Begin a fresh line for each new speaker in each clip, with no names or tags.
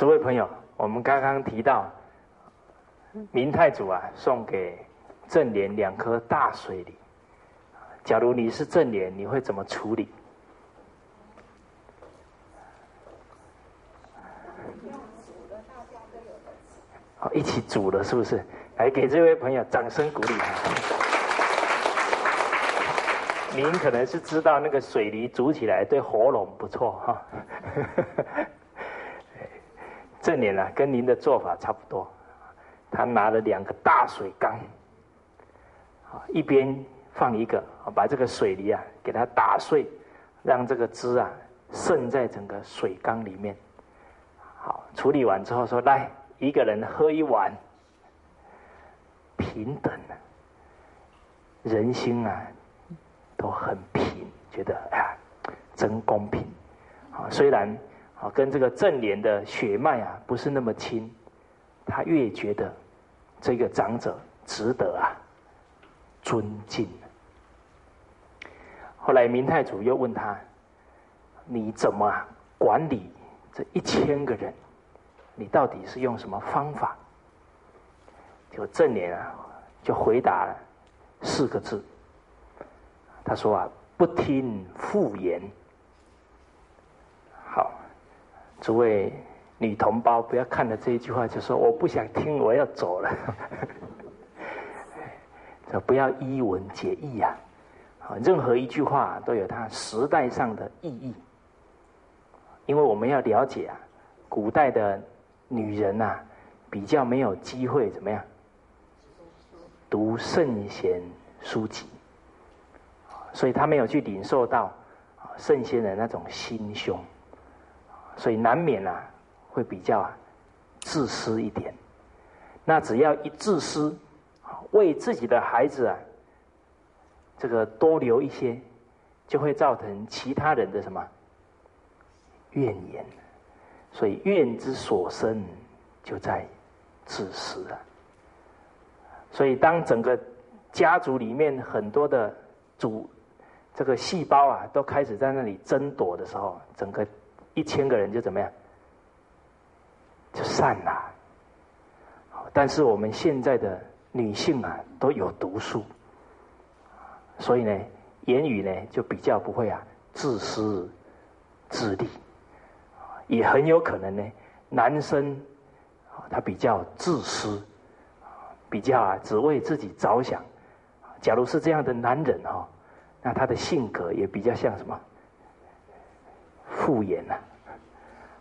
诸位朋友，我们刚刚提到明太祖啊，送给正莲两颗大水梨。假如你是正莲，你会怎么处理？好，一起煮了，是不是？来，给这位朋友掌声鼓励。您可能是知道那个水梨煮起来对喉咙不错哈。正莲啊，跟您的做法差不多。他拿了两个大水缸，啊，一边放一个，把这个水泥啊给它打碎，让这个汁啊渗在整个水缸里面。好，处理完之后说来。一个人喝一碗，平等啊，人心啊都很平，觉得哎真公平啊。虽然啊跟这个正莲的血脉啊不是那么亲，他越觉得这个长者值得啊尊敬。后来明太祖又问他：你怎么管理这一千个人？你到底是用什么方法？就正脸啊，就回答了四个字。他说啊，不听妇言。好，诸位女同胞，不要看了这一句话就说我不想听，我要走了。这不要依文解义啊！啊，任何一句话都有它时代上的意义，因为我们要了解啊，古代的。女人呐，比较没有机会怎么样？读圣贤书籍，所以她没有去领受到圣贤的那种心胸，所以难免啊会比较自私一点。那只要一自私，为自己的孩子啊，这个多留一些，就会造成其他人的什么怨言。所以怨之所生，就在自私啊。所以当整个家族里面很多的主这个细胞啊，都开始在那里争夺的时候，整个一千个人就怎么样，就散了。但是我们现在的女性啊，都有读书，所以呢，言语呢就比较不会啊自私自利。也很有可能呢，男生他比较自私，比较啊只为自己着想。假如是这样的男人哈，那他的性格也比较像什么？敷衍呐。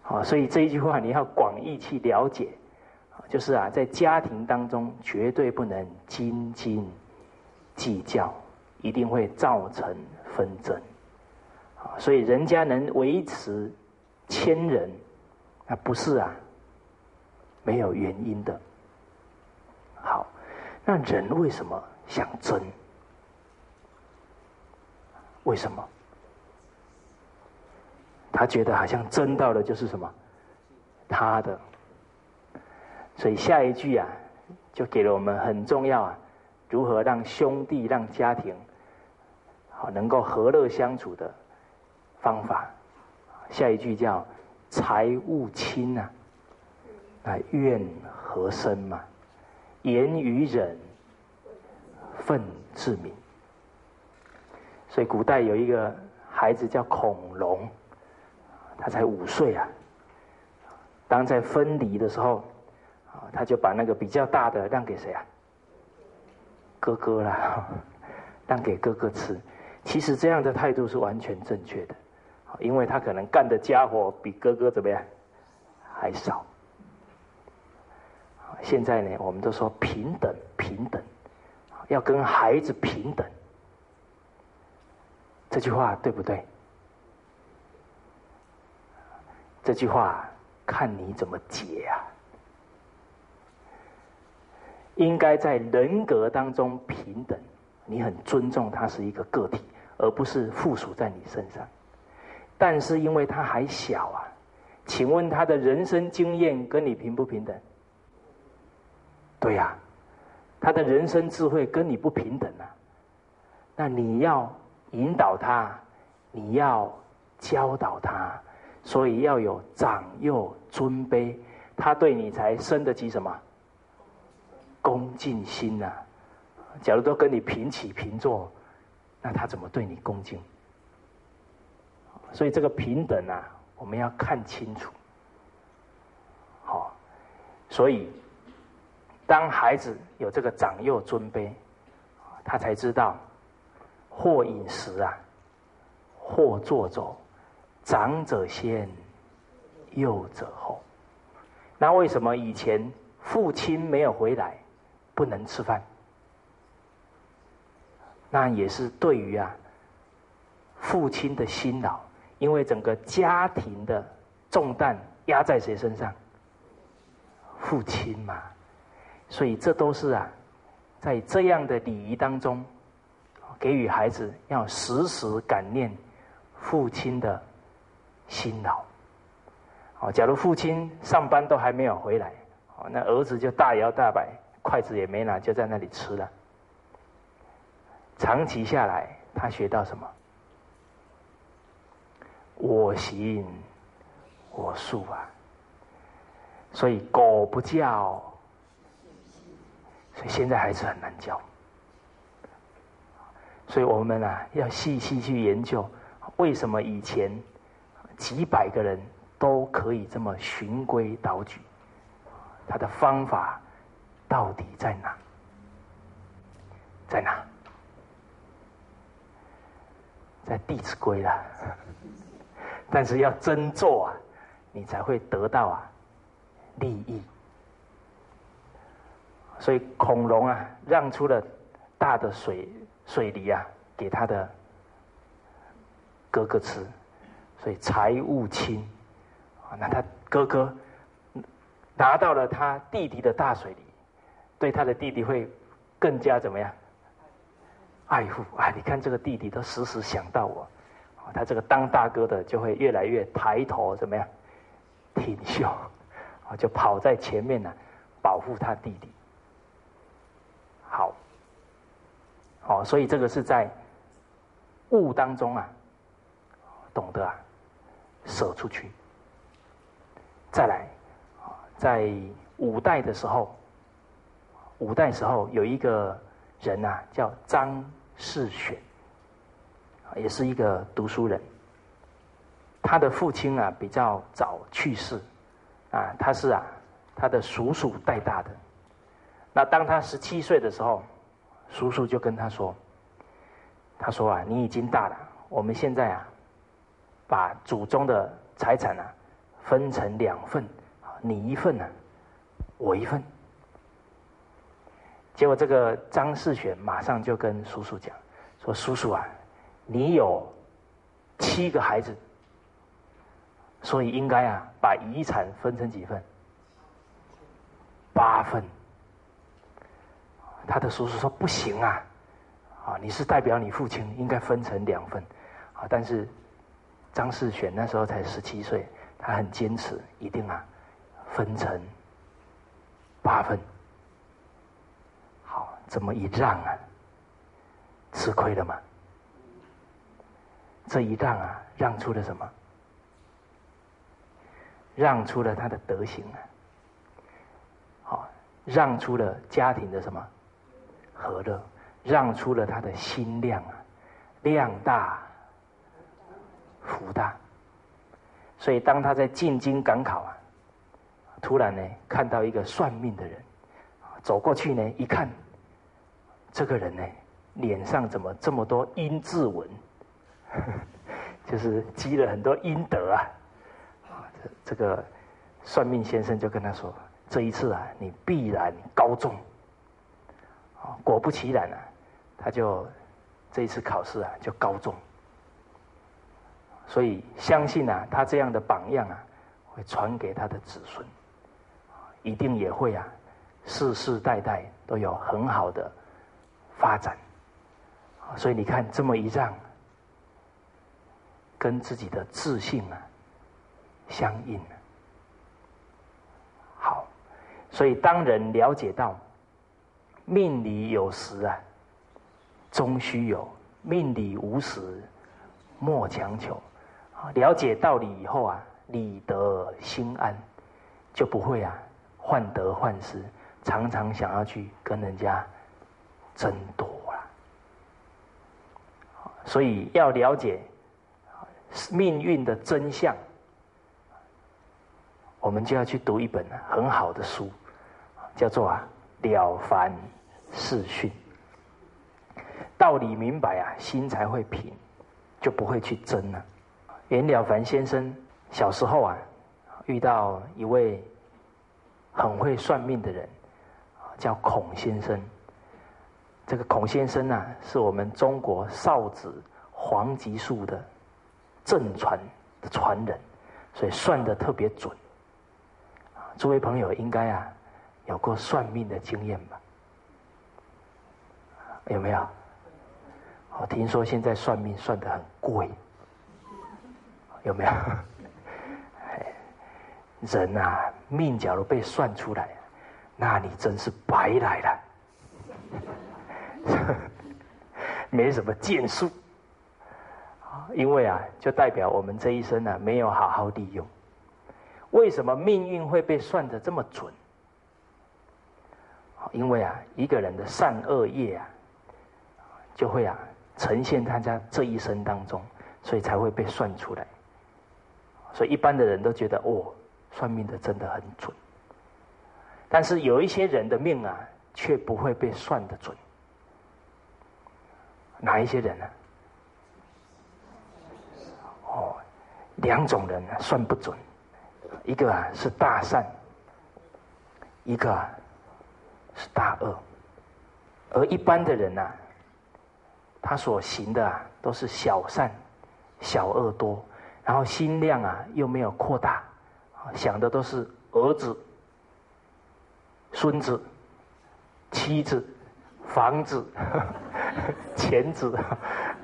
啊，所以这一句话你要广义去了解，就是啊，在家庭当中绝对不能斤斤计较，一定会造成纷争。啊，所以人家能维持。千人，那不是啊，没有原因的。好，那人为什么想争？为什么？他觉得好像争到的就是什么，他的。所以下一句啊，就给了我们很重要啊，如何让兄弟、让家庭好能够和乐相处的方法。下一句叫“财物轻啊，啊怨何生嘛？言语忍，愤自泯。”所以古代有一个孩子叫孔融，他才五岁啊。当在分离的时候，啊，他就把那个比较大的让给谁啊？哥哥了，让给哥哥吃。其实这样的态度是完全正确的。因为他可能干的家伙比哥哥怎么样还少。现在呢，我们都说平等平等，要跟孩子平等，这句话对不对？这句话看你怎么解啊。应该在人格当中平等，你很尊重他是一个个体，而不是附属在你身上。但是因为他还小啊，请问他的人生经验跟你平不平等？对呀，他的人生智慧跟你不平等啊。那你要引导他，你要教导他，所以要有长幼尊卑，他对你才生得起什么恭敬心呐。假如都跟你平起平坐，那他怎么对你恭敬？所以这个平等啊，我们要看清楚。好，所以当孩子有这个长幼尊卑，他才知道或饮食啊，或坐走，长者先，幼者后。那为什么以前父亲没有回来，不能吃饭？那也是对于啊，父亲的辛劳，因为整个家庭的重担压在谁身上？父亲嘛，所以这都是啊，在这样的礼仪当中，给予孩子要时时感念父亲的辛劳。哦，假如父亲上班都还没有回来，哦，那儿子就大摇大摆，筷子也没拿，就在那里吃了。长期下来，他学到什么？我行我素啊！所以狗不叫，所以现在孩子很难教。所以我们啊，要细细去研究，为什么以前几百个人都可以这么循规蹈矩？他的方法到底在哪？在哪？在《弟子规》啦，但是要真做啊，你才会得到啊利益。所以孔融啊，让出了大的水水梨啊，给他的哥哥吃，所以财物轻啊。那他哥哥拿到了他弟弟的大水里，对他的弟弟会更加怎么样？爱护啊！你看这个弟弟都时时想到我，他这个当大哥的就会越来越抬头，怎么样？挺胸，啊，就跑在前面呢，保护他弟弟。好，哦，所以这个是在物当中啊，懂得啊，舍出去。再来，在五代的时候，五代时候有一个人呐，叫张。世选，也是一个读书人。他的父亲啊比较早去世，啊，他是啊他的叔叔带大的。那当他十七岁的时候，叔叔就跟他说：“他说啊，你已经大了，我们现在啊把祖宗的财产啊分成两份，你一份呢，我一份。”结果，这个张世选马上就跟叔叔讲：“说叔叔啊，你有七个孩子，所以应该啊把遗产分成几份？八份。”他的叔叔说：“不行啊，啊，你是代表你父亲，应该分成两份。”啊，但是张世选那时候才十七岁，他很坚持，一定啊分成八份。这么一让啊，吃亏了吗？这一让啊，让出了什么？让出了他的德行啊，好，让出了家庭的什么和乐，让出了他的心量啊，量大福大。所以当他在进京赶考啊，突然呢看到一个算命的人，走过去呢一看。这个人呢，脸上怎么这么多阴字纹？就是积了很多阴德啊！啊，这这个算命先生就跟他说：“这一次啊，你必然高中。”啊，果不其然啊，他就这一次考试啊就高中。所以相信啊，他这样的榜样啊，会传给他的子孙，一定也会啊，世世代代都有很好的。发展，所以你看这么一让，跟自己的自信啊相应。好，所以当人了解到命里有时啊，终须有命里无时莫强求。了解道理以后啊，理得心安，就不会啊患得患失，常常想要去跟人家争夺了。所以要了解命运的真相，我们就要去读一本很好的书，叫做啊《了凡四训》。道理明白啊，心才会平，就不会去争了。袁了凡先生小时候啊，遇到一位很会算命的人，叫孔先生。这个孔先生呢，是我们中国少子黄吉术的正传的传人，所以算的特别准。诸位朋友应该啊，有过算命的经验吧？有没有？我听说现在算命算的很贵。有没有？人啊，命假如被算出来，那你真是白来了，没什么建树。因为啊，就代表我们这一生呢没有好好利用。为什么命运会被算的这么准？因为啊，一个人的善恶业啊，就会啊呈现他家这一生当中，所以才会被算出来。所以一般的人都觉得哦，算命的真的很准。但是有一些人的命啊，却不会被算的准。哪一些人呢？哦，两种人算不准，一个啊是大善，一个啊是大恶。而一般的人呢，他所行的啊都是小善，小恶多。然后心量啊又没有扩大，想的都是儿子、孙子、妻子、房子、钱子，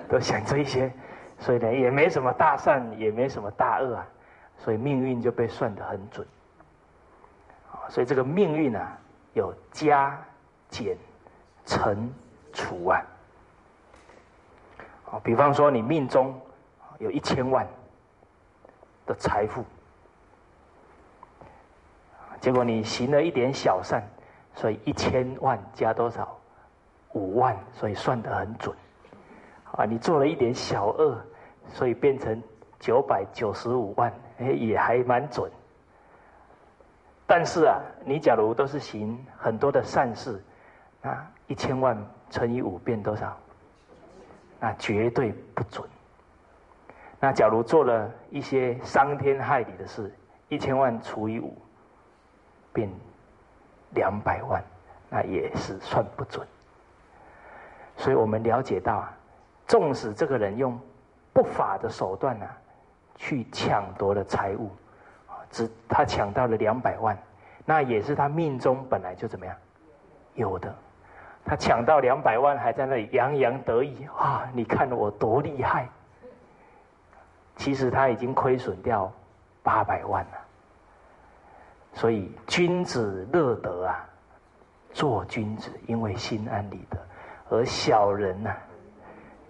都想这一些，所以呢也没什么大善，也没什么大恶啊，所以命运就被算得很准。所以这个命运啊有加减乘除啊。比方说你命中有一千万。的财富，结果你行了一点小善，所以一千万加多少？五万，所以算得很准。啊，你做了一点小恶，所以变成九百九十五万，哎，也还蛮准。但是啊，你假如都是行很多的善事，那一千万乘以五变多少？那绝对不准。那假如做了一些伤天害理的事，一千万除以五，变两百万，那也是算不准。所以我们了解到啊，纵使这个人用不法的手段呢，去抢夺了财物，只他抢到了两百万，那也是他命中本来就怎么样有的。他抢到两百万，还在那里洋洋得意啊！你看我多厉害！其实他已经亏损掉八百万了，所以君子乐得啊，做君子因为心安理得，而小人呢，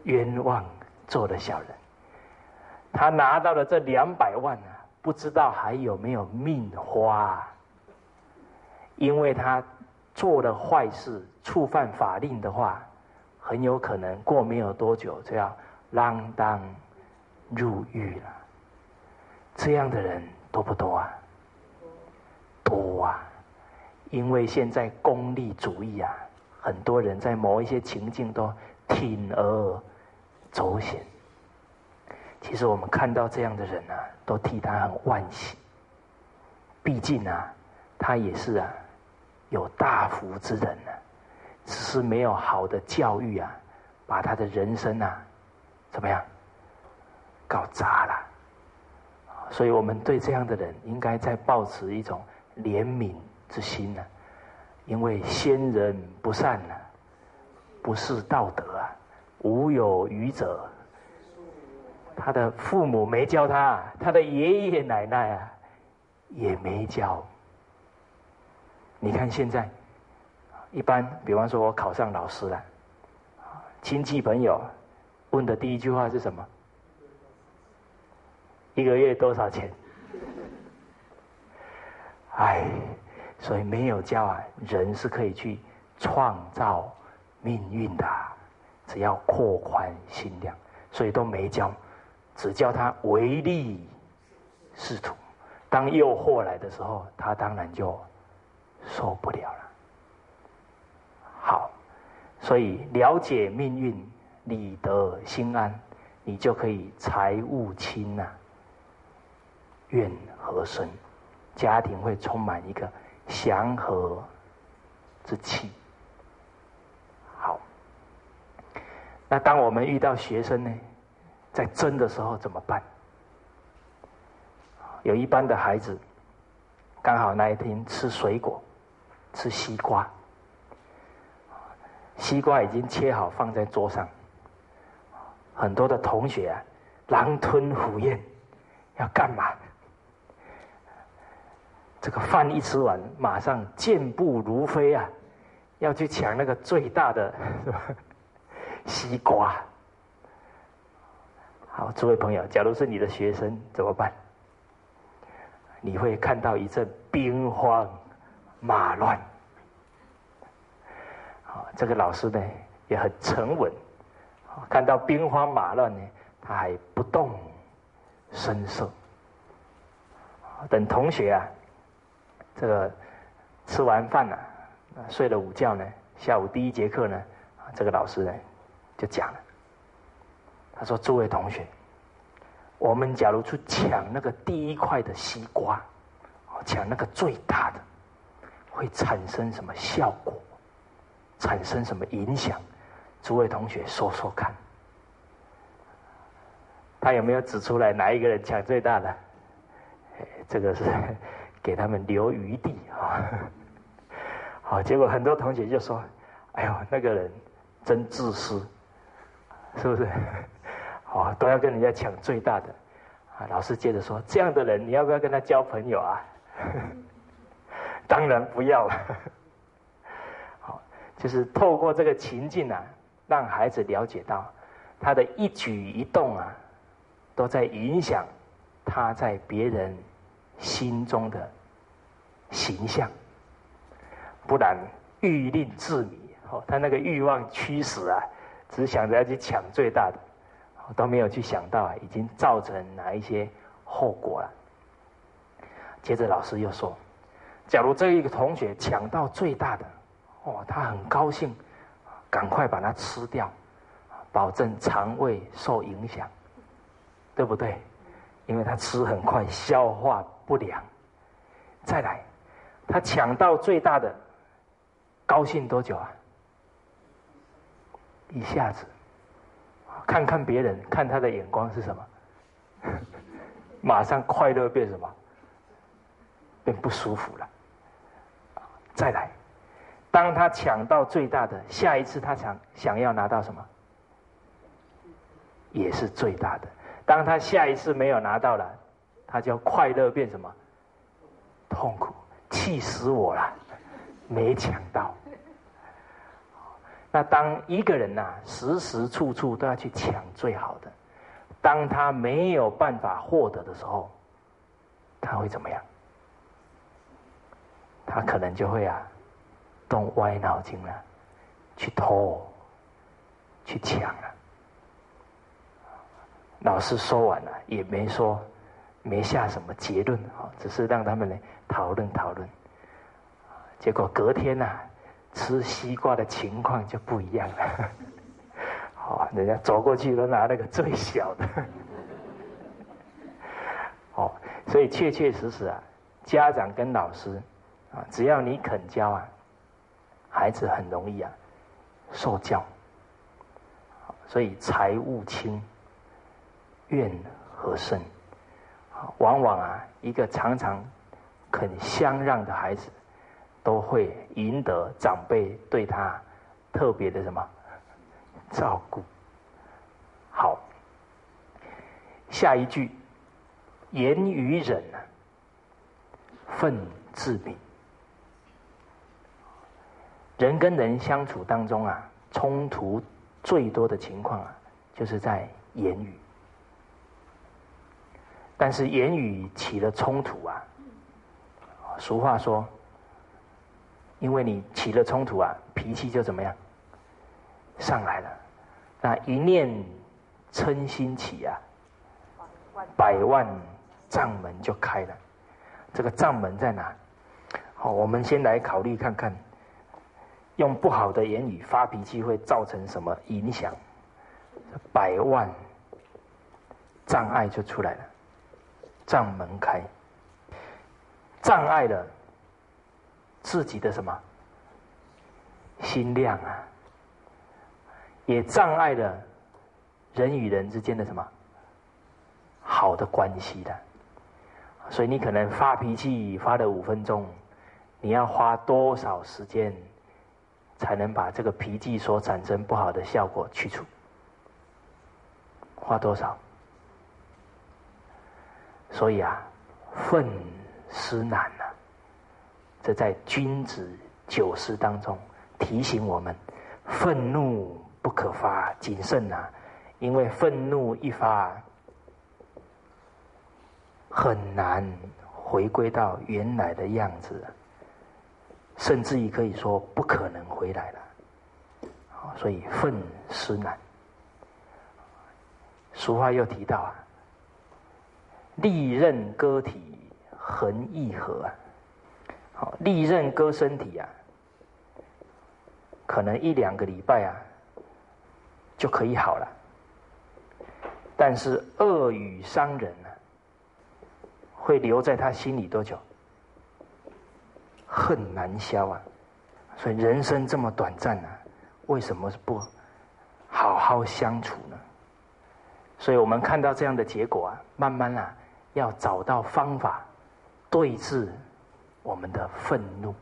冤枉做了小人。他拿到了这两百万啊，不知道还有没有命花，因为他做了坏事，触犯法令的话，很有可能过没有多久就要锒铛。入狱了，这样的人多不多啊？多啊！因为现在功利主义啊，很多人在某一些情境都铤而走险。其实我们看到这样的人啊，都替他很惋惜。毕竟啊，他也是啊，有大福之人呢，只是没有好的教育啊，把他的人生啊，怎么样？搞砸了，所以我们对这样的人应该在抱持一种怜悯之心呢，因为先人不善呢，不是道德啊，无有愚者，他的父母没教他，他的爷爷奶奶啊也没教。你看现在，一般比方说我考上老师了，亲戚朋友问的第一句话是什么？一个月多少钱？哎，所以没有教啊，人是可以去创造命运的，只要扩宽心量，所以都没教，只教他唯利是图。当诱惑来的时候，他当然就受不了了。好，所以了解命运，理得心安，你就可以财物轻呐，愿和生。家庭会充满一个祥和之气。好，那当我们遇到学生呢，在争的时候怎么办？有一班的孩子，刚好那一天吃水果，吃西瓜，西瓜已经切好放在桌上，很多的同学啊，狼吞虎咽，要干嘛？这个饭一吃完，马上健步如飞啊，要去抢那个最大的 西瓜。好，诸位朋友，假如是你的学生怎么办？你会看到一阵兵荒马乱。好，这个老师呢也很沉稳，看到兵荒马乱呢，他还不动声色。等同学啊。这个吃完饭了，睡了午觉呢。下午第一节课呢，这个老师呢就讲了，他说：“诸位同学，我们假如去抢那个第一块的西瓜，抢那个最大的，会产生什么效果？产生什么影响？诸位同学说说看。他有没有指出来哪一个人抢最大的？这个是。”给他们留余地啊！好，结果很多同学就说：“哎呦，那个人真自私，是不是？好，都要跟人家抢最大的。”啊，老师接着说：“这样的人，你要不要跟他交朋友啊？” 当然不要了。好，就是透过这个情境啊，让孩子了解到他的一举一动啊，都在影响他在别人。心中的形象，不然欲令自迷。哦，他那个欲望驱使啊，只想着要去抢最大的，都没有去想到啊，已经造成哪一些后果了。接着老师又说，假如这一个同学抢到最大的，哦，他很高兴，赶快把它吃掉，保证肠胃受影响，对不对？因为他吃很快，消化。不良，再来，他抢到最大的，高兴多久啊？一下子，看看别人，看他的眼光是什么？马上快乐变什么？变不舒服了。再来，当他抢到最大的，下一次他想想要拿到什么？也是最大的。当他下一次没有拿到了。他就快乐变什么？痛苦，气死我了！没抢到。那当一个人呐，时时处处都要去抢最好的，当他没有办法获得的时候，他会怎么样？他可能就会啊，动歪脑筋了，去偷，去抢了。老师说完了，也没说。没下什么结论啊，只是让他们呢讨论讨论。结果隔天呐，吃西瓜的情况就不一样了。好，人家走过去都拿那个最小的。哦，所以确确实实啊，家长跟老师啊，只要你肯教啊，孩子很容易啊受教。所以财物轻，怨和甚。往往啊，一个常常肯相让的孩子，都会赢得长辈对他特别的什么照顾。好，下一句，言语忍啊，愤自泯。人跟人相处当中啊，冲突最多的情况啊，就是在言语。但是言语起了冲突啊，俗话说，因为你起了冲突啊，脾气就怎么样上来了。那一念嗔心起啊，百万障门就开了。这个障门在哪？好，我们先来考虑看看，用不好的言语发脾气会造成什么影响？百万障碍就出来了。障门开，障碍了自己的什么心量啊？也障碍了人与人之间的什么好的关系的。所以你可能发脾气发了五分钟，你要花多少时间才能把这个脾气所产生不好的效果去除？花多少？所以啊，愤思难呐。这在君子九思当中提醒我们：愤怒不可发，谨慎呐！因为愤怒一发，很难回归到原来的样子，甚至于可以说不可能回来了。所以愤思难。俗话又提到啊。利刃割体，恒易合！好，利刃割身体啊，可能一两个礼拜啊就可以好了。但是恶语伤人呢，会留在他心里多久？恨难消啊！所以人生这么短暂啊，为什么不好好相处呢？所以我们看到这样的结果啊，慢慢啊。要找到方法对峙我们的愤怒，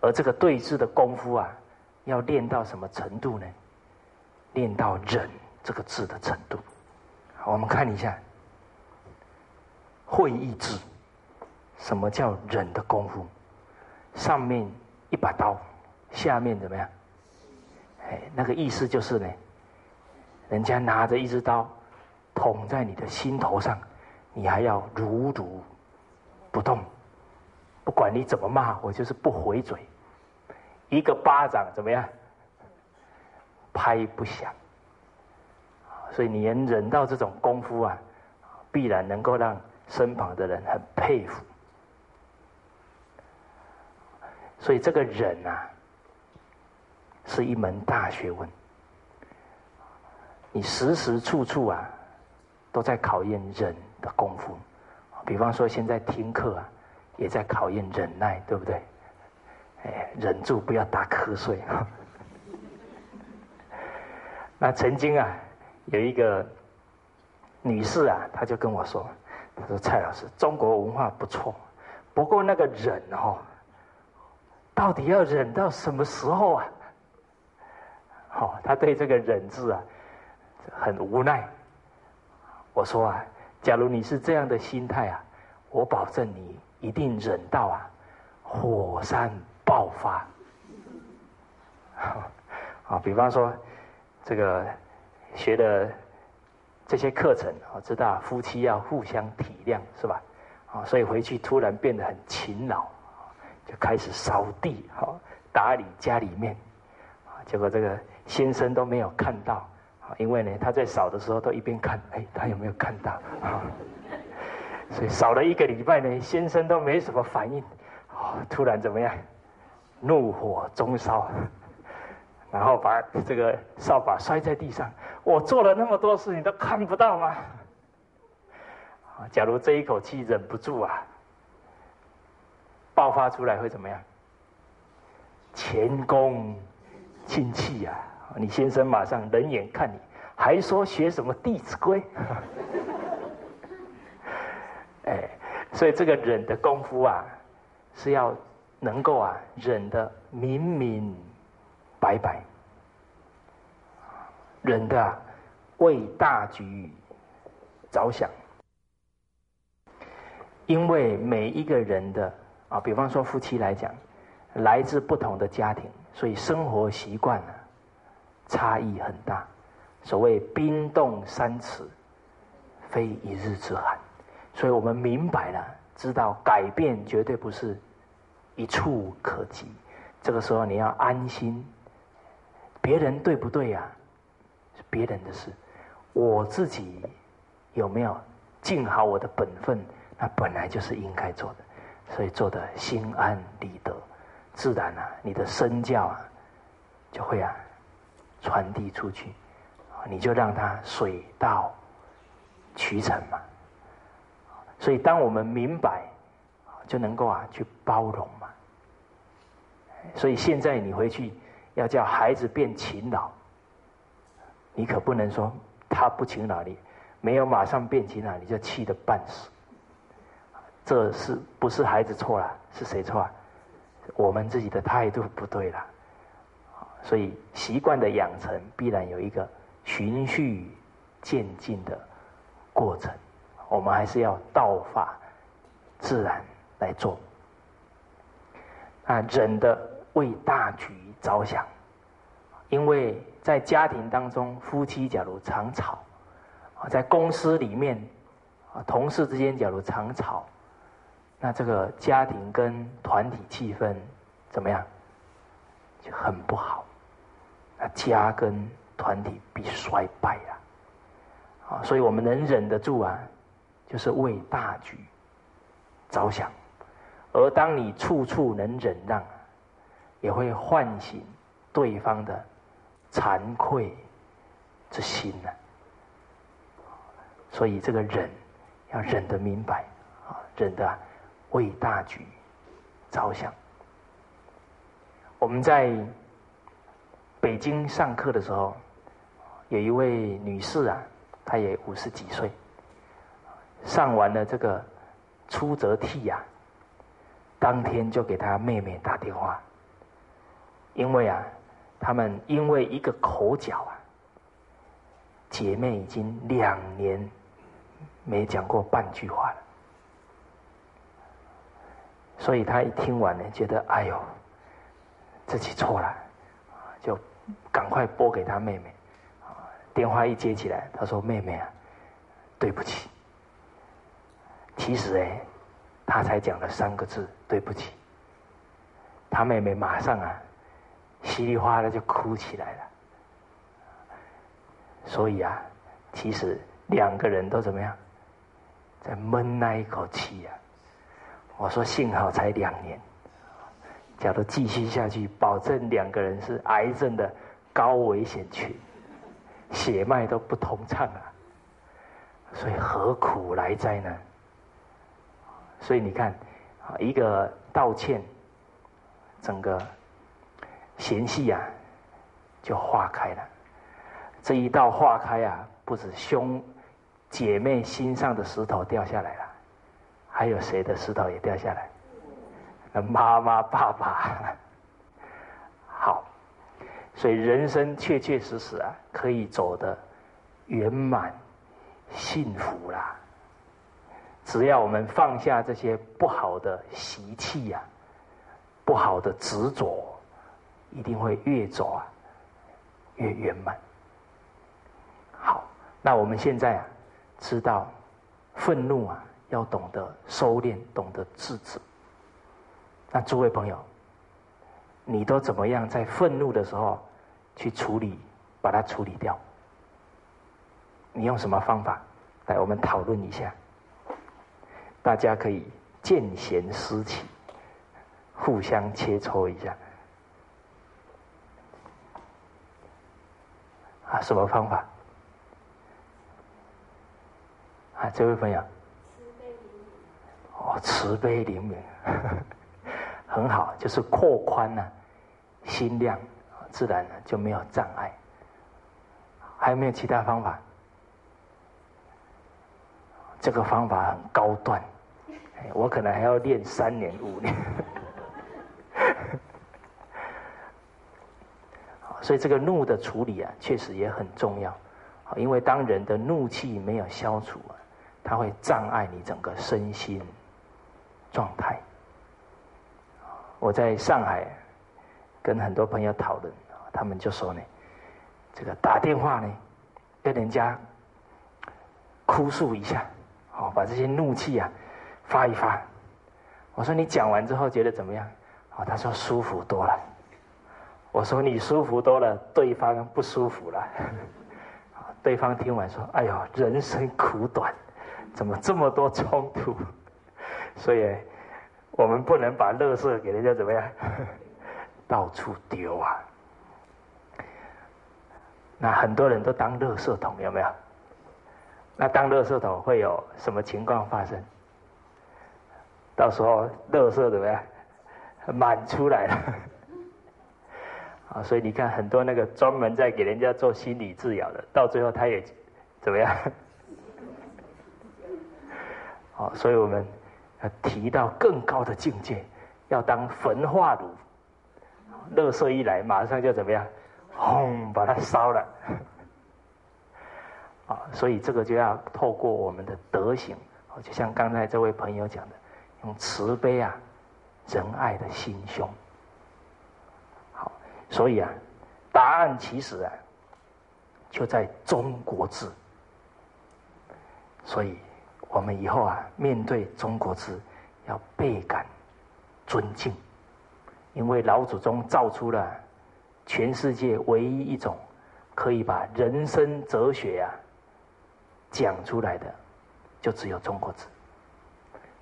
而这个对峙的功夫啊，要练到什么程度呢？练到忍这个字的程度。我们看一下会意志，什么叫忍的功夫？上面一把刀，下面怎么样？哎，那个意思就是呢，人家拿着一支刀。捧在你的心头上，你还要如如不动，不管你怎么骂我，就是不回嘴，一个巴掌怎么样，拍不响。所以你能忍到这种功夫啊，必然能够让身旁的人很佩服。所以这个忍啊，是一门大学问，你时时处处啊。都在考验忍的功夫，比方说现在听课啊，也在考验忍耐，对不对？哎，忍住不要打瞌睡。那曾经啊，有一个女士啊，她就跟我说：“她说蔡老师，中国文化不错，不过那个忍哦，到底要忍到什么时候啊？”好，她对这个忍字啊，很无奈。我说啊，假如你是这样的心态啊，我保证你一定忍到啊，火山爆发。啊，比方说这个学的这些课程，我知道夫妻要互相体谅，是吧？啊，所以回去突然变得很勤劳，就开始扫地，好打理家里面，结果这个先生都没有看到。因为呢，他在扫的时候都一边看，哎，他有没有看到啊？所以扫了一个礼拜呢，先生都没什么反应，哦，突然怎么样？怒火中烧，然后把这个扫把摔在地上。我做了那么多事，你都看不到吗？啊，假如这一口气忍不住啊，爆发出来会怎么样？前功尽弃呀！你先生马上冷眼看你，还说学什么《弟子规》？哎，所以这个忍的功夫啊，是要能够啊忍的明明白白，忍的为大局着想。因为每一个人的啊，比方说夫妻来讲，来自不同的家庭，所以生活习惯呢。差异很大。所谓冰冻三尺，非一日之寒。所以我们明白了，知道改变绝对不是一触可及。这个时候你要安心，别人对不对呀？是别人的事，我自己有没有尽好我的本分？那本来就是应该做的，所以做的心安理得，自然啊，你的身教啊，就会啊传递出去，你就让它水到渠成嘛。所以，当我们明白，就能够啊去包容嘛。所以现在你回去要叫孩子变勤劳，你可不能说他不勤劳，你没有马上变勤劳，你就气得半死。这是不是孩子错了？是谁错啊？我们自己的态度不对了。所以习惯的养成必然有一个循序渐进的过程。我们还是要道法自然来做。啊，人的为大局着想，因为在家庭当中，夫妻假如常吵，啊，在公司里面，啊，同事之间假如常吵，那这个家庭跟团体气氛怎么样？就很不好。那家跟团体必衰败啊！啊，所以我们能忍得住啊。就是为大局着想，而当你处处能忍让，也会唤醒对方的惭愧之心呢。所以这个忍要忍得明白啊，忍得为大局着想。我们在北京上课的时候，有一位女士啊，她也五十几岁。上完了这个出则替呀，当天就给她妹妹打电话，因为啊，他们因为一个口角啊，姐妹已经两年没讲过半句话了，所以他一听完呢，觉得哎呦，自己错了，就赶快拨给他妹妹，电话一接起来，他说：“妹妹啊，对不起。”其实哎，他才讲了三个字：“对不起。”他妹妹马上啊，稀里哗啦就哭起来了。所以啊，其实两个人都怎么样，在闷那一口气呀。我说幸好才两年，假如继续下去，保证两个人是癌症的高危险群，血脉都不通畅啊。所以何苦来哉呢？所以你看，啊，一个道歉，整个嫌隙啊就化开了。这一道化开啊，不止兄姐妹心上的石头掉下来了，还有谁的石头也掉下来？妈妈、爸爸。好，所以人生确确实实啊，可以走得圆满、幸福啦。只要我们放下这些不好的习气呀，不好的执着，一定会越走啊越圆满。好，那我们现在啊知道，愤怒啊要懂得收敛，懂得制止。那诸位朋友，你都怎么样在愤怒的时候去处理，把它处理掉？你用什么方法？来，我们讨论一下。大家可以见贤思齐，互相切磋一下。啊，什么方法？啊，这位朋友。哦，慈悲灵敏，很好，就是扩宽了心量，自然呢就没有障碍。还有没有其他方法？这个方法很高端。我可能还要练三年五年，所以这个怒的处理啊，确实也很重要。因为当人的怒气没有消除啊，它会障碍你整个身心状态。我在上海跟很多朋友讨论，他们就说呢，这个打电话呢，跟人家哭诉一下，哦，把这些怒气啊发一发。我说你讲完之后觉得怎么样？哦，他说舒服多了。我说你舒服多了，对方不舒服了。对方听完说：“哎呦，人生苦短，怎么这么多冲突？所以，我们不能把垃圾给人家怎么样，到处丢啊。那很多人都当垃圾桶，有没有？那当垃圾桶会有什么情况发生？到时候垃圾怎么样，满出来了。”啊，所以你看，很多那个专门在给人家做心理治疗的，到最后他也怎么样？好，所以我们要提到更高的境界，要当焚化炉，热色一来，马上就怎么样？轰，把它烧了。啊，所以这个就要透过我们的德行，就像刚才这位朋友讲的，用慈悲啊、仁爱的心胸。好所以啊，答案其实啊，就在中国字。所以，我们以后啊，面对中国字，要倍感尊敬，因为老祖宗造出了全世界唯一一种可以把人生哲学啊讲出来的，就只有中国字。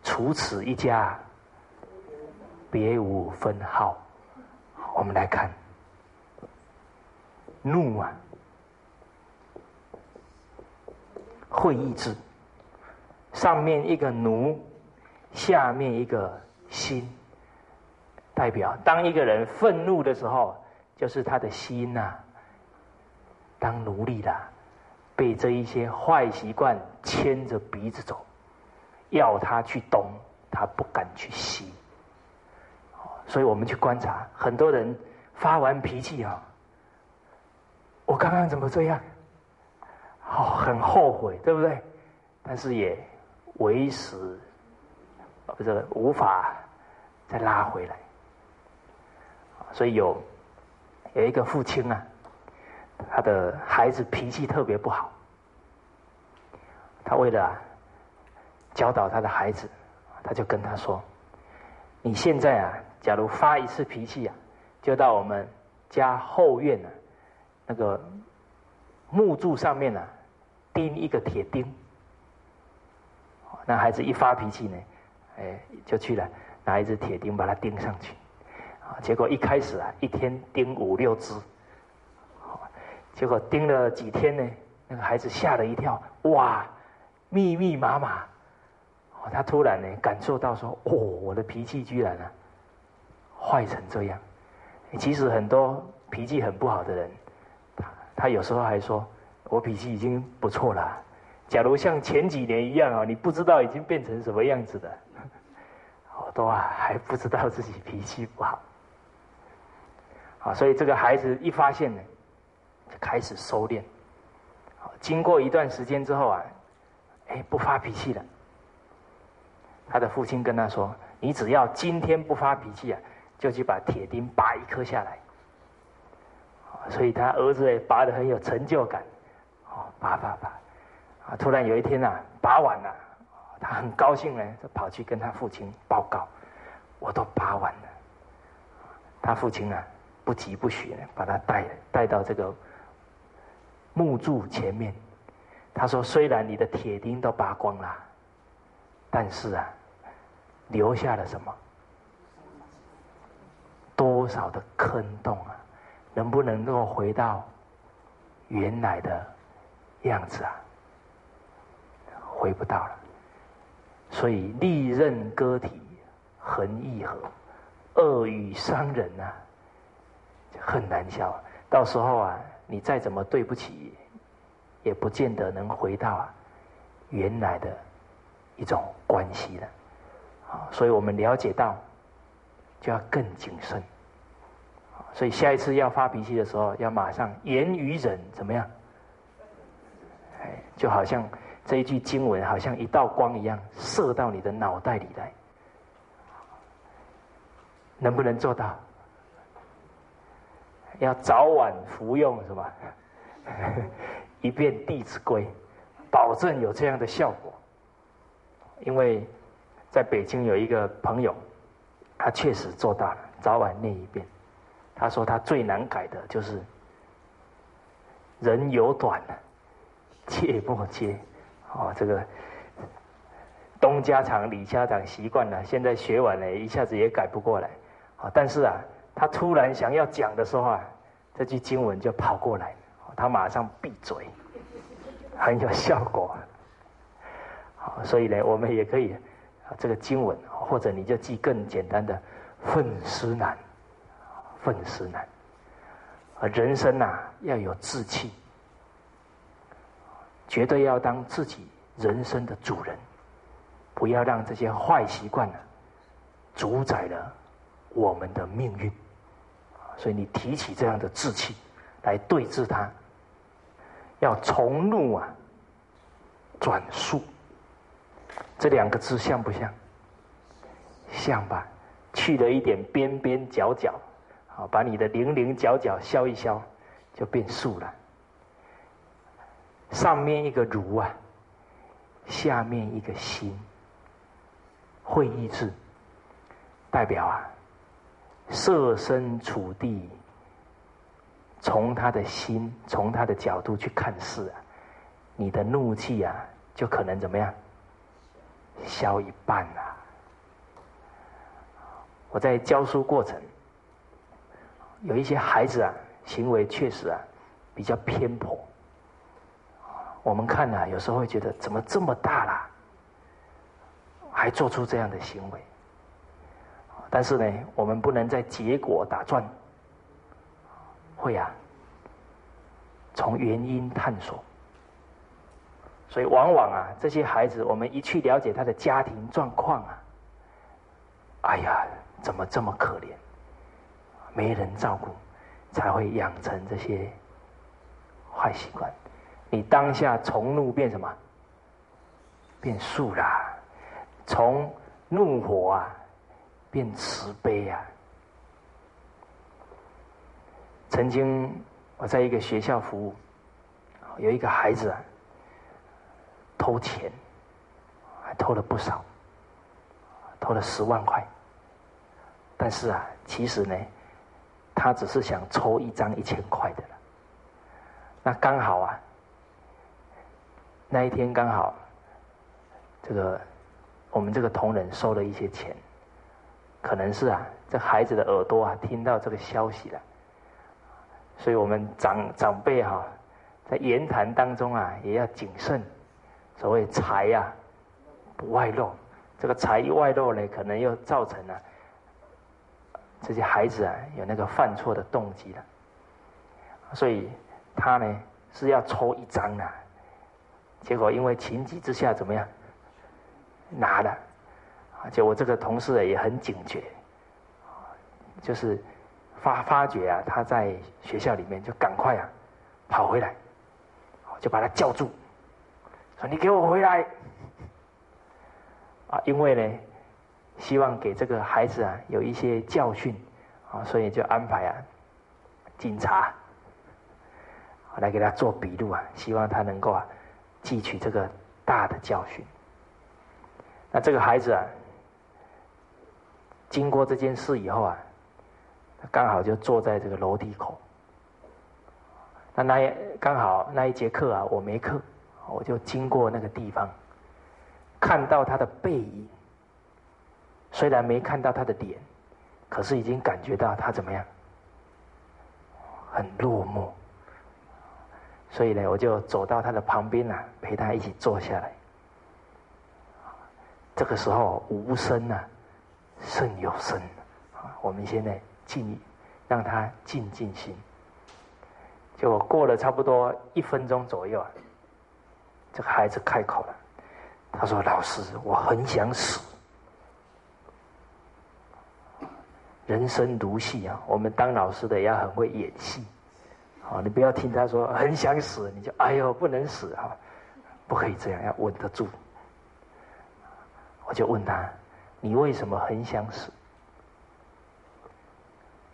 除此一家，别无分号。我们来看。怒啊！会意志，上面一个奴，下面一个心，代表当一个人愤怒的时候，就是他的心呐，当奴隶的，被这一些坏习惯牵着鼻子走，要他去东，他不敢去西。所以我们去观察，很多人发完脾气啊。我刚刚怎么这样？好，很后悔，对不对？但是也为时，不是无法再拉回来。所以有有一个父亲啊，他的孩子脾气特别不好，他为了教导他的孩子，他就跟他说：“你现在啊，假如发一次脾气啊，就到我们家后院呢。”那个木柱上面呢，钉一个铁钉。那孩子一发脾气呢，哎，就去了拿一只铁钉把它钉上去。啊，结果一开始啊，一天钉五六只。结果钉了几天呢，那个孩子吓了一跳，哇，密密麻麻。他突然呢，感受到说，哦，我的脾气居然啊，坏成这样。其实很多脾气很不好的人。他有时候还说：“我脾气已经不错了。假如像前几年一样啊，你不知道已经变成什么样子的，好多啊还不知道自己脾气不好。好，所以这个孩子一发现呢，就开始收敛。经过一段时间之后啊，哎，不发脾气了。他的父亲跟他说：‘你只要今天不发脾气啊，就去把铁钉拔一颗下来。’”所以他儿子也拔的很有成就感，哦，拔拔拔，啊，突然有一天呐，拔完了，他很高兴呢，就跑去跟他父亲报告，我都拔完了。他父亲啊，不急不徐的把他带带到这个木柱前面，他说：“虽然你的铁钉都拔光了，但是啊，留下了什么？多少的坑洞啊！”能不能够回到原来的样子啊？回不到了。所以利刃割体，恒义和；恶语伤人啊，很难消。到时候啊，你再怎么对不起，也不见得能回到原来的一种关系了。啊，所以我们了解到，就要更谨慎。所以下一次要发脾气的时候，要马上言语忍，怎么样？哎，就好像这一句经文，好像一道光一样，射到你的脑袋里来。能不能做到？要早晚服用，是吧？一遍《弟子规》，保证有这样的效果。因为在北京有一个朋友，他确实做到了，早晚念一遍。他说他最难改的就是“人有短，切莫接”。哦，这个东家长李家长习惯了，现在学完了，一下子也改不过来。啊，但是啊，他突然想要讲的时候啊，这句经文就跑过来，他马上闭嘴，很有效果。好，所以呢，我们也可以，这个经文，或者你就记更简单的“愤思难”，愤思难。啊，人生呐，要有志气。绝对要当自己人生的主人，不要让这些坏习惯呢主宰了我们的命运。所以你提起这样的志气来对峙它，要从怒啊转速，这两个字像不像？像吧，去了一点边边角角，啊，把你的棱棱角角消一消，就变素了。上面一个如啊，下面一个心，会意志，代表啊，设身处地，从他的心，从他的角度去看事啊，你的怒气啊，就可能怎么样，消一半啊。我在教书过程，有一些孩子啊，行为确实啊，比较偏颇。我们看呢，有时候会觉得怎么这么大啦，还做出这样的行为。但是呢，我们不能在结果打转，会啊，从原因探索。所以往往啊，这些孩子，我们一去了解他的家庭状况啊，哎呀，怎么这么可怜，没人照顾，才会养成这些坏习惯。你当下从怒变什么？变素啦，从怒火啊变慈悲啊。曾经我在一个学校服务，有一个孩子啊偷钱，还偷了不少，偷了十万块。但是啊，其实呢，他只是想抽一张一千块的了。那刚好啊。那一天刚好，这个我们这个同仁收了一些钱，可能是啊，这孩子的耳朵啊听到这个消息了，所以我们长长辈哈，在言谈当中啊也要谨慎，所谓财呀不外露，这个财一外露呢，可能又造成了这些孩子啊有那个犯错的动机了，所以他呢是要抽一张的。结果因为情急之下怎么样？拿了，而且我这个同事也很警觉，就是发发觉啊，他在学校里面就赶快啊跑回来，就把他叫住，说你给我回来。啊！因为呢，希望给这个孩子啊有一些教训。啊，所以就安排啊警察来给他做笔录啊，希望他能够啊。汲取这个大的教训。那这个孩子啊，经过这件事以后啊，他刚好就坐在这个楼梯口。那那刚好那一节课啊，我没课，我就经过那个地方，看到他的背影。虽然没看到他的脸，可是已经感觉到他怎么样，很落寞。所以呢，我就走到他的旁边啊，陪他一起坐下来。这个时候无声啊，胜有声啊。我们现在静，让他静静心。就过了差不多一分钟左右啊，这个孩子开口了，他说：“老师，我很想死。人生如戏啊，我们当老师的也要很会演戏。”哦，你不要听他说很想死，你就哎呦不能死哈，不可以这样，要稳得住。我就问他，你为什么很想死？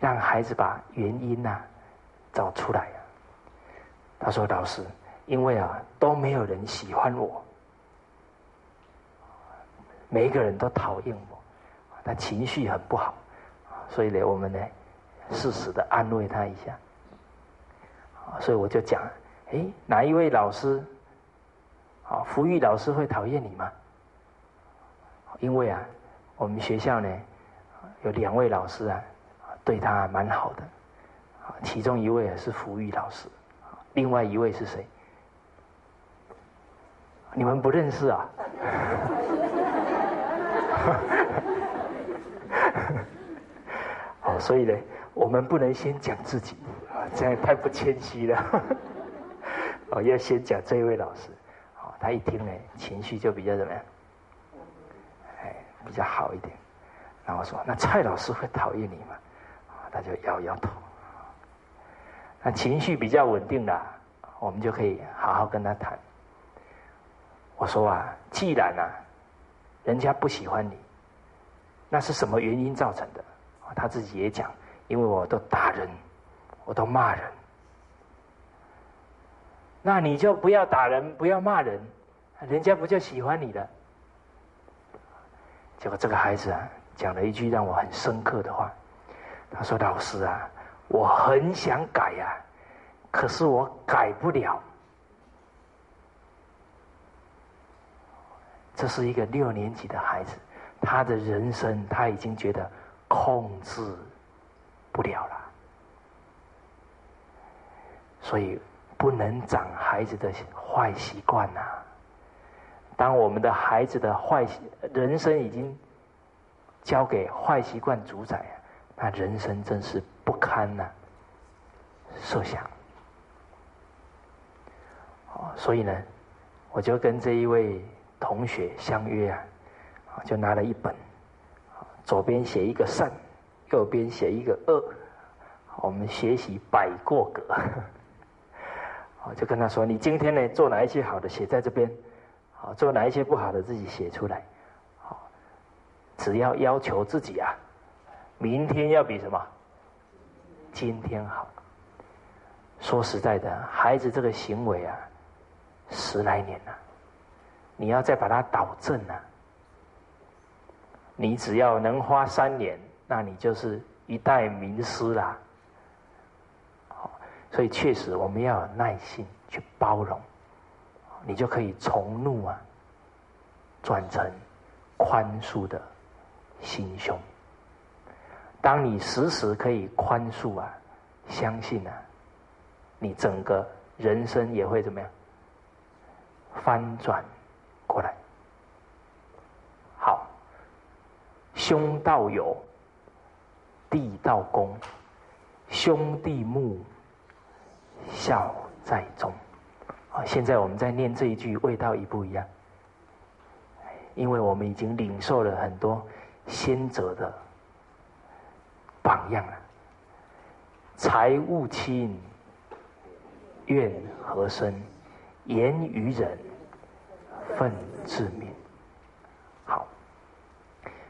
让孩子把原因呐找出来。他说：“老师，因为啊都没有人喜欢我，每一个人都讨厌我，他情绪很不好，所以呢，我们呢适时的安慰他一下。所以我就讲，哎，哪一位老师，啊，福玉老师会讨厌你吗？因为啊，我们学校呢有两位老师啊，对他蛮好的，其中一位是福玉老师。”另外一位是谁？你们不认识啊？好，所以呢，我们不能先讲自己，这样太不谦虚了。哦，要先讲这位老师，哦，他一听呢，情绪就比较怎么样？哎，比较好一点。然后说：“那蔡老师会讨厌你吗？”啊，他就摇摇头。那情绪比较稳定的，我们就可以好好跟他谈。我说啊，既然啊，人家不喜欢你，那是什么原因造成的？他自己也讲，因为我都打人，我都骂人。那你就不要打人，不要骂人，人家不就喜欢你了？结果这个孩子啊，讲了一句让我很深刻的话，他说：“老师啊。”我很想改呀，可是我改不了。这是一个六年级的孩子，他的人生他已经觉得控制不了了，所以不能长孩子的坏习惯呐。当我们的孩子的坏人生已经交给坏习惯主宰啊，那人生真是。不堪呐，设想。所以呢，我就跟这一位同学相约啊，就拿了一本，左边写一个善，右边写一个恶，我们学习百过格。我就跟他说：“你今天呢，做哪一些好的，写在这边；好，做哪一些不好的，自己写出来。好，只要要求自己啊，明天要比什么？”今天好，说实在的，孩子这个行为啊，十来年了，你要再把它导正啊，你只要能花三年，那你就是一代名师啦。所以确实我们要有耐心去包容，你就可以从怒啊，转成宽恕的心胸。当你时时可以宽恕啊，相信啊，你整个人生也会怎么样翻转过来？好，兄道友，弟道恭，兄弟睦，孝在中。啊，现在我们在念这一句，味道一不一样？因为我们已经领受了很多先者的。榜样了！财物轻，怨何生？言于人，愤自泯。好，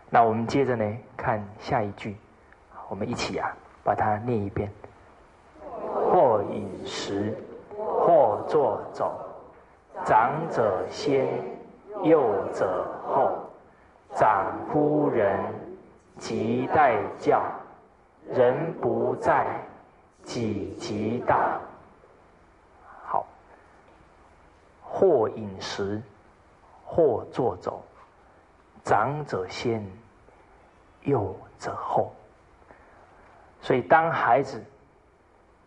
那我们接着呢，看下一句，我们一起啊，把它念一遍：饮食，或坐走，长者先，幼者后。长夫人，即待教。人不在，己即到。好，或饮食，或坐走，长者先，幼者后。所以，当孩子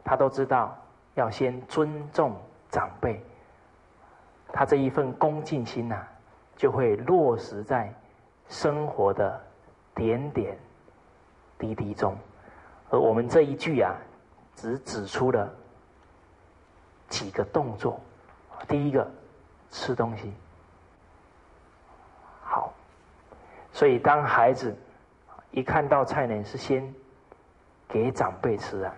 他都知道要先尊重长辈，他这一份恭敬心呐，就会落实在生活的点点滴滴中。而我们这一句啊，只指出了几个动作。第一个，吃东西。好，所以当孩子一看到菜呢，是先给长辈吃啊，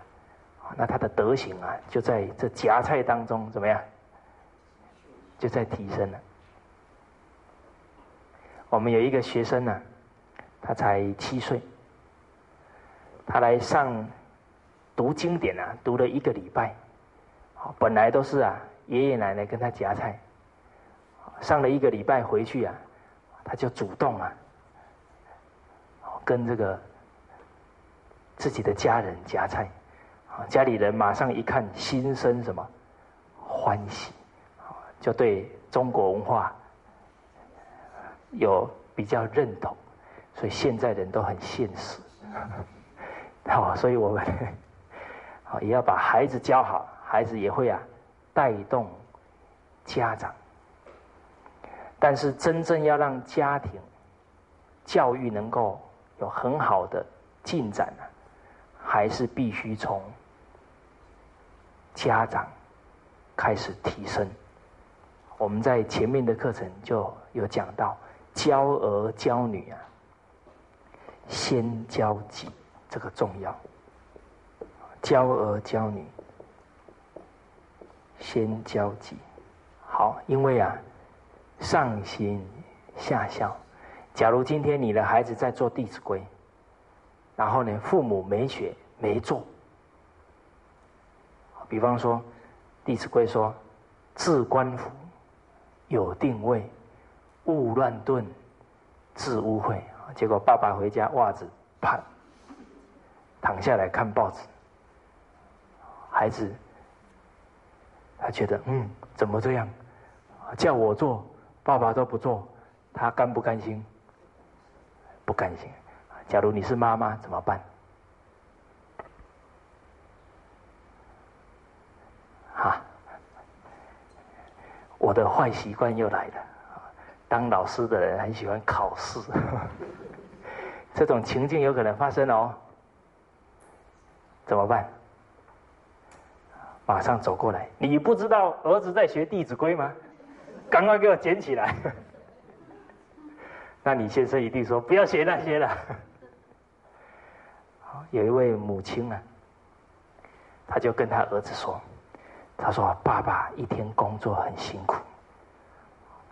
那他的德行啊，就在这夹菜当中怎么样？就在提升了。我们有一个学生呢，他才七岁。他来上读经典啊，读了一个礼拜，本来都是啊，爷爷奶奶跟他夹菜，上了一个礼拜回去啊，他就主动啊，跟这个自己的家人夹菜，家里人马上一看，心生什么？欢喜，就对中国文化有比较认同，所以现在人都很现实，好，所以我们 好也要把孩子教好。孩子也会啊，带动家长，但是真正要让家庭教育能够有很好的进展呢，还是必须从家长开始提升。我们在前面的课程就有讲到，教儿教女啊，先教己这个重要，教儿教女。先交己，好，因为啊，上行下效。假如今天你的孩子在做《弟子规》，然后呢，父母没学没做，比方说，《弟子规》说：“置官服，有定位，勿乱顿，致污秽。”结果爸爸回家袜子啪，躺下来看报纸，孩子。他觉得，嗯，怎么这样？叫我做，爸爸都不做，他甘不甘心？不甘心。假如你是妈妈，怎么办？我的坏习惯又来了。当老师的人很喜欢考试，这种情境有可能发生哦。怎么办？马上走过来，你不知道儿子在学《弟子规》吗？赶快给我捡起来！那你先生一定说不要学那些了。有一位母亲啊，他就跟他儿子说：“他说爸爸一天工作很辛苦，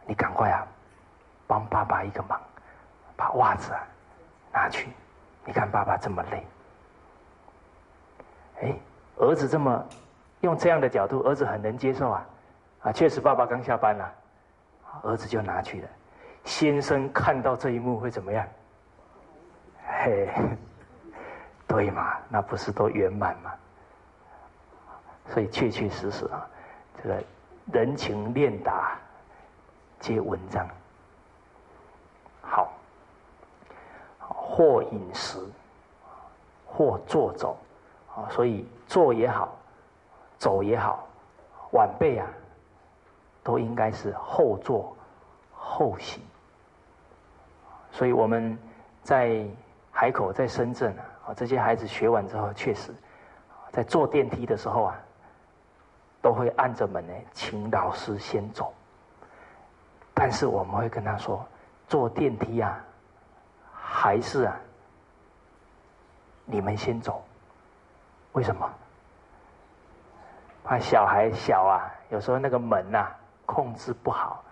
你赶快啊，帮爸爸一个忙，把袜子啊拿去。你看爸爸这么累。”哎，儿子这么。用这样的角度，儿子很能接受啊，啊，确实爸爸刚下班了，儿子就拿去了。先生看到这一幕会怎么样？嘿，对嘛，那不是都圆满吗？所以确确实实啊，这个人情练达皆文章。好，或饮食，或坐走，啊，所以坐也好。走也好，晚辈啊，都应该是后坐后行。所以我们在海口、在深圳啊，这些孩子学完之后，确实在坐电梯的时候啊，都会按着门呢，请老师先走。但是我们会跟他说，坐电梯啊，还是啊，你们先走。为什么？怕小孩小啊，有时候那个门呐控制不好，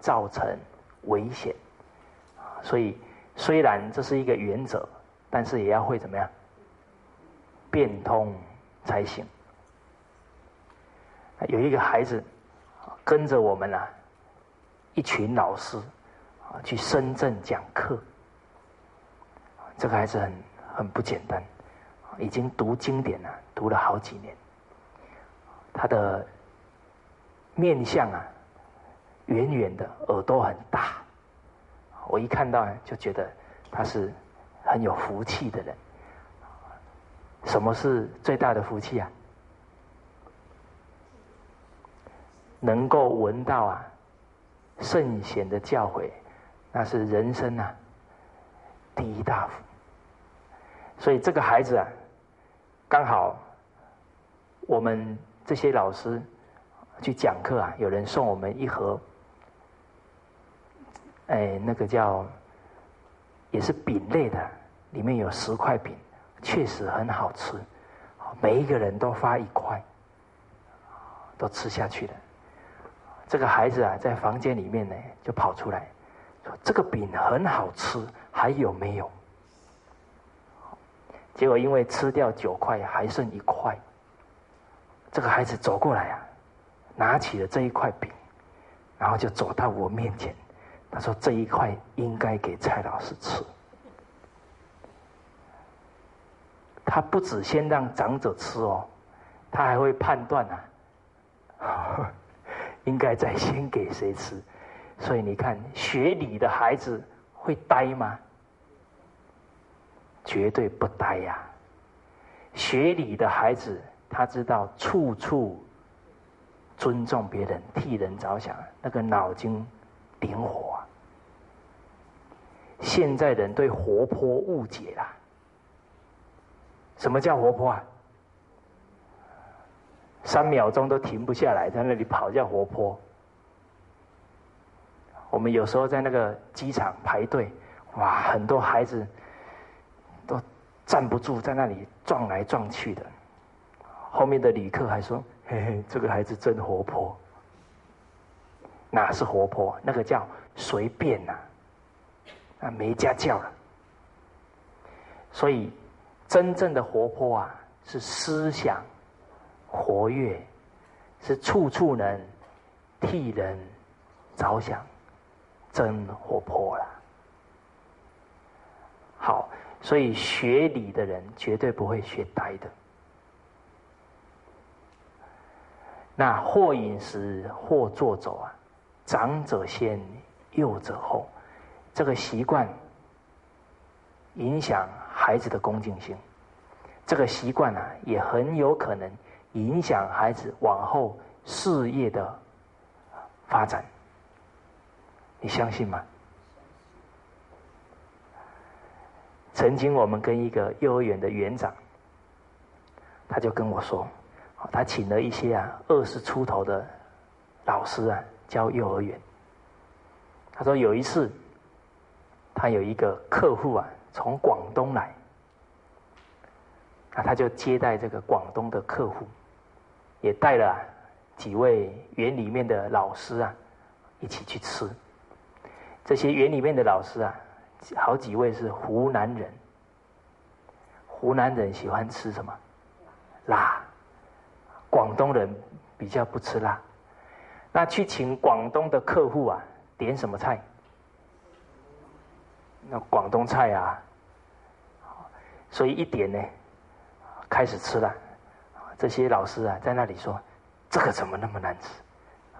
造成危险。所以虽然这是一个原则，但是也要会怎么样变通才行。有一个孩子跟着我们啊，一群老师啊去深圳讲课。这个孩子很很不简单，已经读经典了，读了好几年。他的面相啊，圆圆的，耳朵很大。我一看到就觉得他是很有福气的人。什么是最大的福气啊？能够闻到啊圣贤的教诲，那是人生啊第一大福。所以这个孩子啊，刚好我们。这些老师去讲课啊，有人送我们一盒，哎，那个叫也是饼类的，里面有十块饼，确实很好吃，每一个人都发一块，都吃下去了。这个孩子啊，在房间里面呢，就跑出来说：“这个饼很好吃，还有没有？”结果因为吃掉九块，还剩一块。这个孩子走过来啊，拿起了这一块饼，然后就走到我面前，他说：“这一块应该给蔡老师吃。”他不止先让长者吃哦，他还会判断啊，应该再先给谁吃。所以你看，学礼的孩子会呆吗？绝对不呆呀！学礼的孩子，他知道处处尊重别人，替人着想，那个脑筋灵活。现在人对活泼误解啦。什么叫活泼啊？三秒钟都停不下来，在那里跑叫活泼。我们有时候在那个机场排队，哇，很多孩子都站不住，在那里撞来撞去的。后面的旅客还说：“嘿嘿，这个孩子真活泼。”哪是活泼？那个叫随便呐，啊，没家教了。所以。真正的活泼啊，是思想活跃，是处处能替人着想，真活泼了。好，所以学理的人绝对不会学呆的。那或饮食，或坐走啊，长者先，幼者后，这个习惯影响。孩子的恭敬心，这个习惯呢，也很有可能影响孩子往后事业的发展。你相信吗？曾经我们跟一个幼儿园的园长，他就跟我说，他请了一些啊二十出头的老师啊教幼儿园。他说有一次，他有一个客户啊。从广东来，那他就接待这个广东的客户，也带了几位园里面的老师啊，一起去吃。这些园里面的老师啊，好几位是湖南人。湖南人喜欢吃什么？辣。广东人比较不吃辣。那去请广东的客户啊，点什么菜？那广东菜啊，所以一点呢，开始吃了。这些老师啊，在那里说：“这个怎么那么难吃？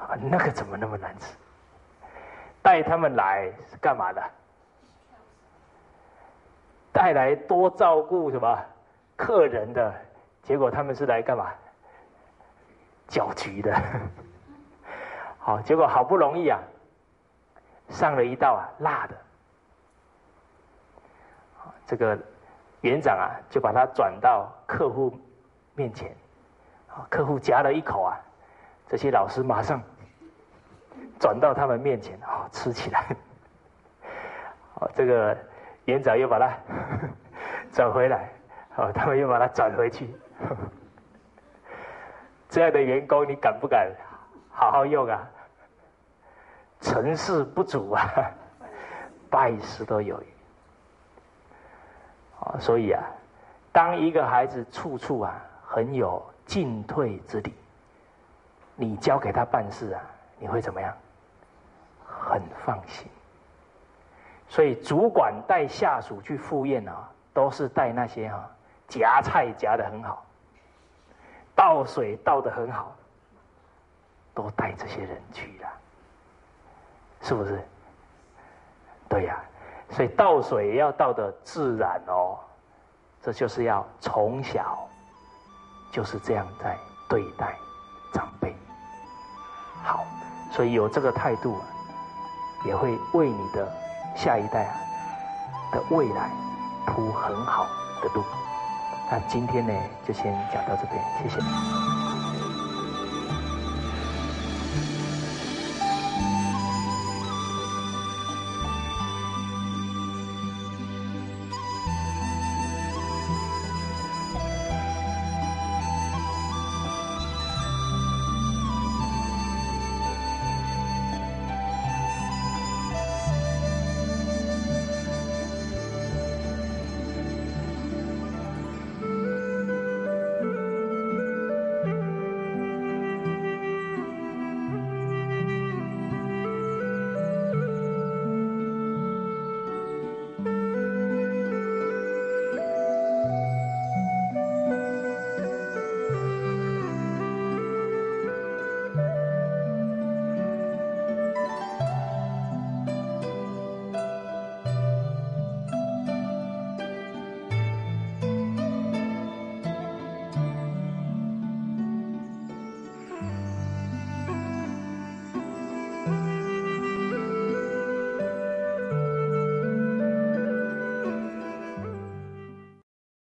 啊，那个怎么那么难吃？”带他们来是干嘛的？带来多照顾什么客人的？结果他们是来干嘛？搅局的。好，结果好不容易啊，上了一道啊辣的。这个园长啊，就把他转到客户面前，客户夹了一口啊，这些老师马上转到他们面前，啊，吃起来，哦，这个园长又把它 转回来，哦，他们又把它转回去，这样的员工你敢不敢好好用啊？成事不足啊，败事都有。啊，所以啊，当一个孩子处处啊很有进退之理，你交给他办事啊，你会怎么样？很放心。所以主管带下属去赴宴啊，都是带那些哈夹菜夹的很好，倒水倒的很好，都带这些人去了，是不是？对呀。所以倒水要倒的自然哦，这就是要从小就是这样在对待长辈。好，所以有这个态度，也会为你的下一代啊的未来铺很好的路。那今天呢，就先讲到这边，谢谢。